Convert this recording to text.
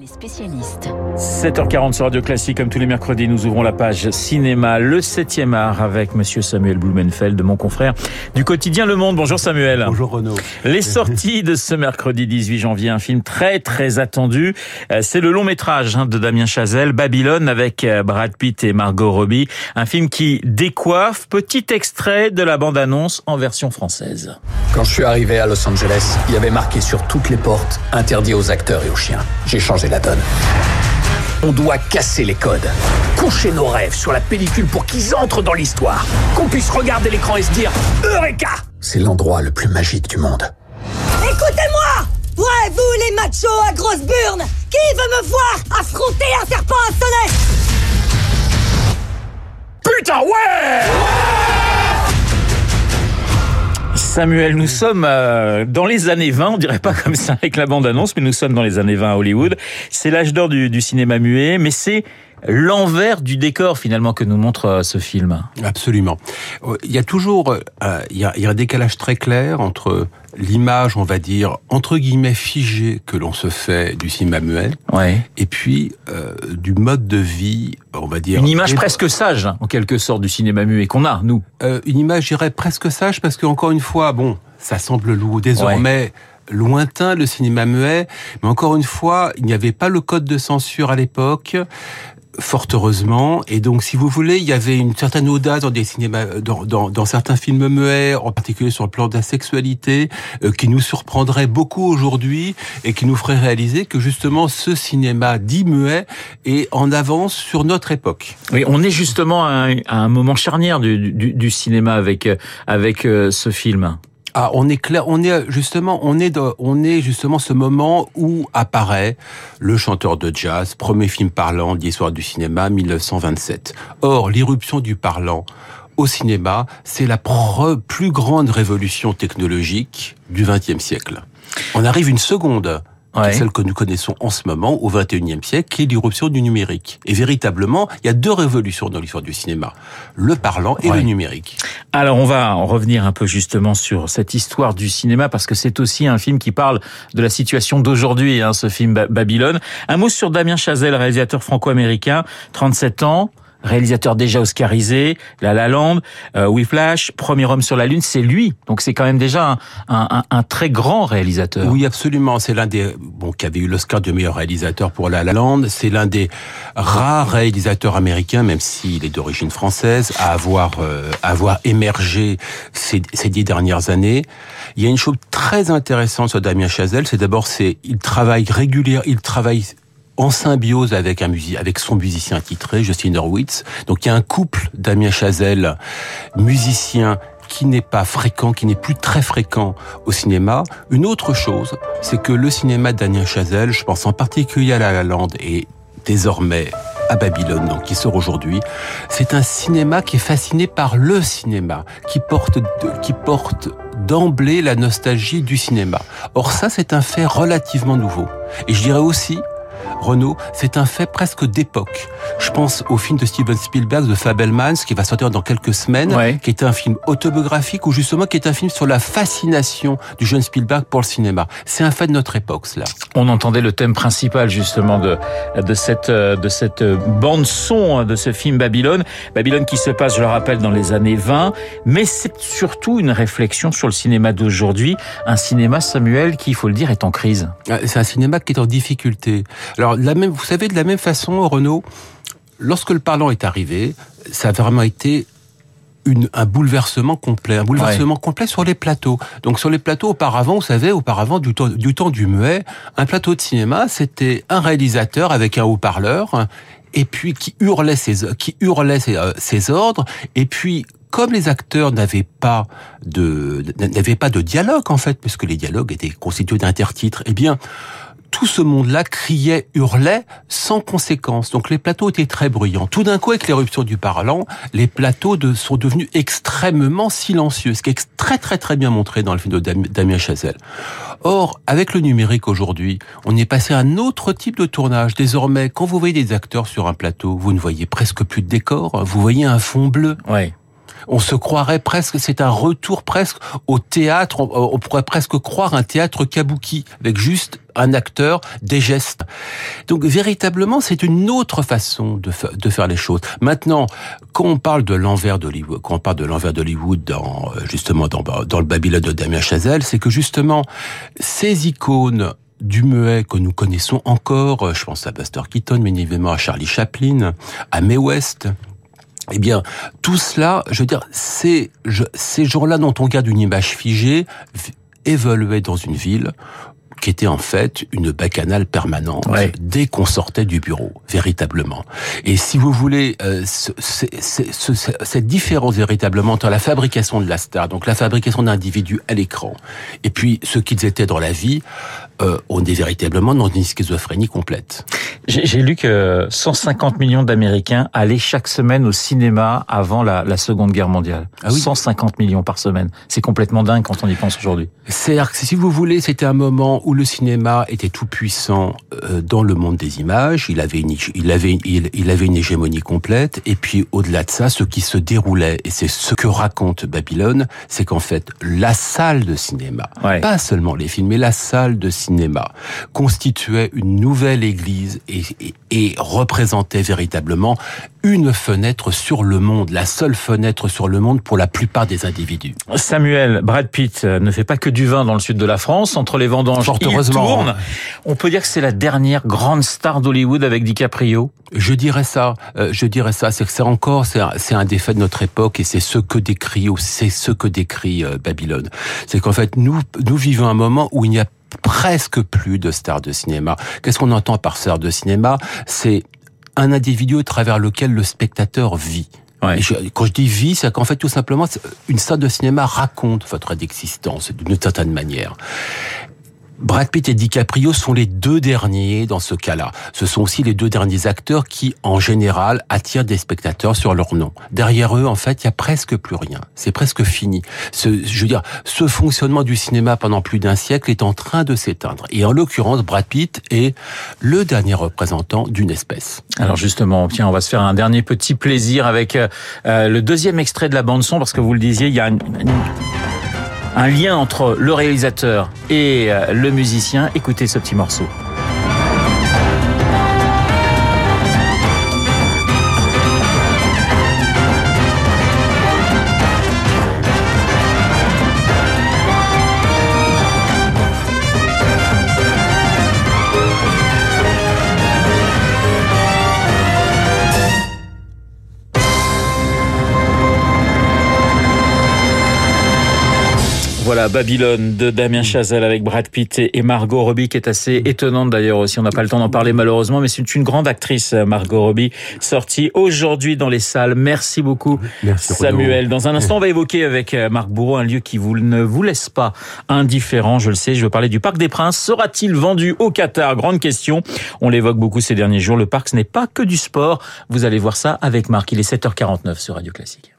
Les spécialistes. 7h40 sur Radio Classique, comme tous les mercredis, nous ouvrons la page cinéma, le 7e art, avec Monsieur Samuel Blumenfeld, mon confrère du quotidien Le Monde. Bonjour Samuel. Bonjour Renaud. Les sorties de ce mercredi 18 janvier, un film très très attendu. Euh, c'est le long métrage hein, de Damien Chazelle, Babylone, avec euh, Brad Pitt et Margot Robbie. Un film qui décoiffe. Petit extrait de la bande-annonce en version française. Quand je suis arrivé à Los Angeles, il y avait marqué sur toutes les portes interdit aux acteurs et aux chiens. J'ai changé On doit casser les codes, coucher nos rêves sur la pellicule pour qu'ils entrent dans l'histoire, qu'on puisse regarder l'écran et se dire Eureka! C'est l'endroit le plus magique du monde. Écoutez-moi! Ouais, vous les machos à grosse burne Qui veut me voir affronter un Samuel, nous sommes euh, dans les années 20, on dirait pas comme ça avec la bande-annonce, mais nous sommes dans les années 20 à Hollywood. C'est l'âge d'or du, du cinéma muet, mais c'est l'envers du décor finalement que nous montre euh, ce film. Absolument. Il y a toujours euh, il, y a, il y a un décalage très clair entre l'image, on va dire entre guillemets figée que l'on se fait du cinéma muet, Ouais. et puis euh, du mode de vie, on va dire Une image presque sage, hein, en quelque sorte, du cinéma muet qu'on a, nous. euh, une image, je dirais presque sage, parce que encore une fois, bon, ça semble lourd désormais. lointain le cinéma muet, mais encore une fois, il n'y avait pas le code de censure à l'époque, fort heureusement, et donc si vous voulez, il y avait une certaine audace dans des cinémas, dans, dans, dans certains films muets, en particulier sur le plan de la sexualité, euh, qui nous surprendrait beaucoup aujourd'hui et qui nous ferait réaliser que justement ce cinéma dit muet est en avance sur notre époque. Oui, on est justement à un, à un moment charnière du, du, du cinéma avec avec euh, ce film. Ah, on est clair, on est justement, on est dans, on est justement ce moment où apparaît le chanteur de jazz, premier film parlant de l'histoire du cinéma, 1927. Or, l'irruption du parlant au cinéma, c'est la plus grande révolution technologique du XXe siècle. On arrive une seconde, Ouais. celle que nous connaissons en ce moment au XXIe siècle, qui est l'irruption du numérique. Et véritablement, il y a deux révolutions dans l'histoire du cinéma le parlant et Ouais. le numérique. Alors on va en revenir un peu justement sur cette histoire du cinéma parce que c'est aussi un film qui parle de la situation d'aujourd'hui, hein, ce film Ba- Babylone. Un mot sur Damien Chazelle, réalisateur franco-américain, 37 ans. Réalisateur déjà oscarisé, La La Land, euh, Whiplash, Premier homme sur la lune, c'est lui. Donc c'est quand même déjà un, un- un- très grand réalisateur. Oui, absolument. C'est l'un des bon qui avait eu l'Oscar du meilleur réalisateur pour La La Land. C'est l'un des rares réalisateurs américains, même s'il est d'origine française, à avoir euh, avoir émergé ces, ces dix dernières années. Il y a une chose très intéressante sur Damien Chazelle, c'est d'abord c'est il travaille régulièrement, il travaille en symbiose avec un musi- avec son musicien titré Justin Hurwitz. Donc il y a un couple Damien Chazelle musicien qui n'est pas fréquent, qui n'est plus très fréquent au cinéma. Une autre chose, c'est que le cinéma de Damien Chazelle, je pense en particulier à La La Land et désormais à Babylone, donc qui sort aujourd'hui, c'est un cinéma qui est fasciné par le cinéma, qui porte, qui porte d'emblée la nostalgie du cinéma. Or ça, c'est un fait relativement nouveau. Et je dirais aussi, Renaud, c'est un fait presque d'époque. Je pense au film de Steven Spielberg, de Fabelmans, qui va sortir dans quelques semaines, Ouais. qui est un film autobiographique ou justement qui est un film sur la fascination du jeune Spielberg pour le cinéma. C'est un fait de notre époque, cela. On entendait le thème principal justement de de cette euh, de cette bande son de ce film Babylone, Babylone qui se passe, je le rappelle, dans les années 20, mais c'est surtout une réflexion sur le cinéma d'aujourd'hui, un cinéma Samuel qui, il faut le dire, est en crise. Euh, C'est un cinéma qui est en difficulté. Alors, la même, vous savez, de la même façon, Renaud, lorsque le parlant est arrivé, ça a vraiment été une, un bouleversement complet, un bouleversement complet sur les plateaux. Donc sur les plateaux auparavant, vous savez, auparavant du temps du, temps du muet, un plateau de cinéma, c'était un réalisateur avec un haut-parleur et puis qui hurlait ses qui hurlait ses, euh, ses ordres et puis comme les acteurs n'avaient pas de n'avaient pas de dialogue en fait, puisque les dialogues étaient constitués d'intertitres, eh bien tout ce monde-là criait, hurlait sans conséquence. Donc les plateaux étaient très bruyants. Tout d'un coup, avec l'éruption du parlant, les plateaux sont devenus extrêmement silencieux, ce qui est très très très bien montré dans le film de Dam- Damien Chazelle. Or, avec le numérique aujourd'hui, on est passé à un autre type de tournage. Désormais, quand vous voyez des acteurs sur un plateau, vous ne voyez presque plus de décor, vous voyez un fond bleu. On se croirait presque, c'est un retour presque au théâtre, on, pourrait presque croire un théâtre kabuki, avec juste un acteur, des gestes. Donc véritablement, c'est une autre façon de, faire les choses. Maintenant, quand on parle de l'envers d'Hollywood, quand on parle de l'envers d'Hollywood dans justement dans, dans le Babylone de Damien Chazelle, c'est que justement ces icônes du muet que nous connaissons encore, je pense à Buster Keaton, mais évidemment à Charlie Chaplin, à Mae West, eh bien, tout cela, je veux dire, c'est ces gens-là dont on garde une image figée, évoluaient dans une ville qui était en fait une bacchanale permanente dès qu'on sortait du bureau, véritablement. Et si vous voulez, euh, cette différence véritablement entre la fabrication de la star, donc la fabrication d'individus à l'écran, et puis ce qu'ils étaient dans la vie, euh, on est véritablement dans une schizophrénie complète. J'ai lu que 150 millions d'Américains allaient chaque semaine au cinéma avant la, la Seconde Guerre mondiale. Ah oui. 150 millions par semaine. C'est complètement dingue quand on y pense aujourd'hui. C'est si vous voulez, c'était un moment où le cinéma était tout puissant euh, dans le monde des images. Il avait une, il avait, il, il avait une hégémonie complète. Et puis au-delà de ça, ce qui se déroulait, et c'est ce que raconte Babylone, c'est qu'en fait la salle de cinéma, pas seulement les films, mais la salle de cinéma cinéma constituait une nouvelle église et, et, représentait véritablement une fenêtre sur le monde, la seule fenêtre sur le monde pour la plupart des individus. Samuel, Brad Pitt ne fait pas que du vin dans le sud de la France. Entre les vendanges, Fort heureusement. tourne. On peut dire que c'est la dernière grande star d'Hollywood avec DiCaprio. Je dirais ça. Euh, je dirais ça. C'est que c'est encore, c'est un, un défait de notre époque et c'est ce que décrit, c'est ce que décrit euh, Babylone. C'est qu'en fait, nous, nous vivons un moment où il n'y a presque plus de stars de cinéma. Qu'est-ce qu'on entend par star de cinéma? C'est un individu au travers lequel le spectateur vit. quand je dis vie, c'est qu'en fait, tout simplement, une salle de cinéma raconte votre existence d'une certaine manière. Brad Pitt et DiCaprio sont les deux derniers dans ce cas-là. Ce sont aussi les deux derniers acteurs qui, en général, attirent des spectateurs sur leur nom. Derrière eux, en fait, il y a presque plus rien. C'est presque fini. Ce, je veux dire, ce fonctionnement du cinéma pendant plus d'un siècle est en train de s'éteindre. Et en l'occurrence, Brad Pitt est le dernier représentant d'une espèce. Alors justement, tiens, on va se faire un dernier petit plaisir avec euh, le deuxième extrait de la bande son, parce que vous le disiez, il y a une un lien entre le réalisateur et euh, le musicien. Écoutez ce petit morceau. Voilà, Babylone de Damien Chazelle avec Brad Pitt et Margot Robbie, qui est assez étonnante d'ailleurs aussi. On n'a pas le temps d'en parler malheureusement, mais c'est une grande actrice, Margot Robbie, sortie aujourd'hui dans les salles. Merci beaucoup, Samuel. Dans un instant, on va évoquer avec euh, Marc Bourreau un lieu qui vous, ne vous laisse pas indifférent. Je le sais, je veux parler du Parc des Princes. Sera-t-il vendu au Qatar? Grande question. On l'évoque beaucoup ces derniers jours. Le parc, ce n'est pas que du sport. Vous allez voir ça avec Marc. Il est 7h49 sur Radio Classique.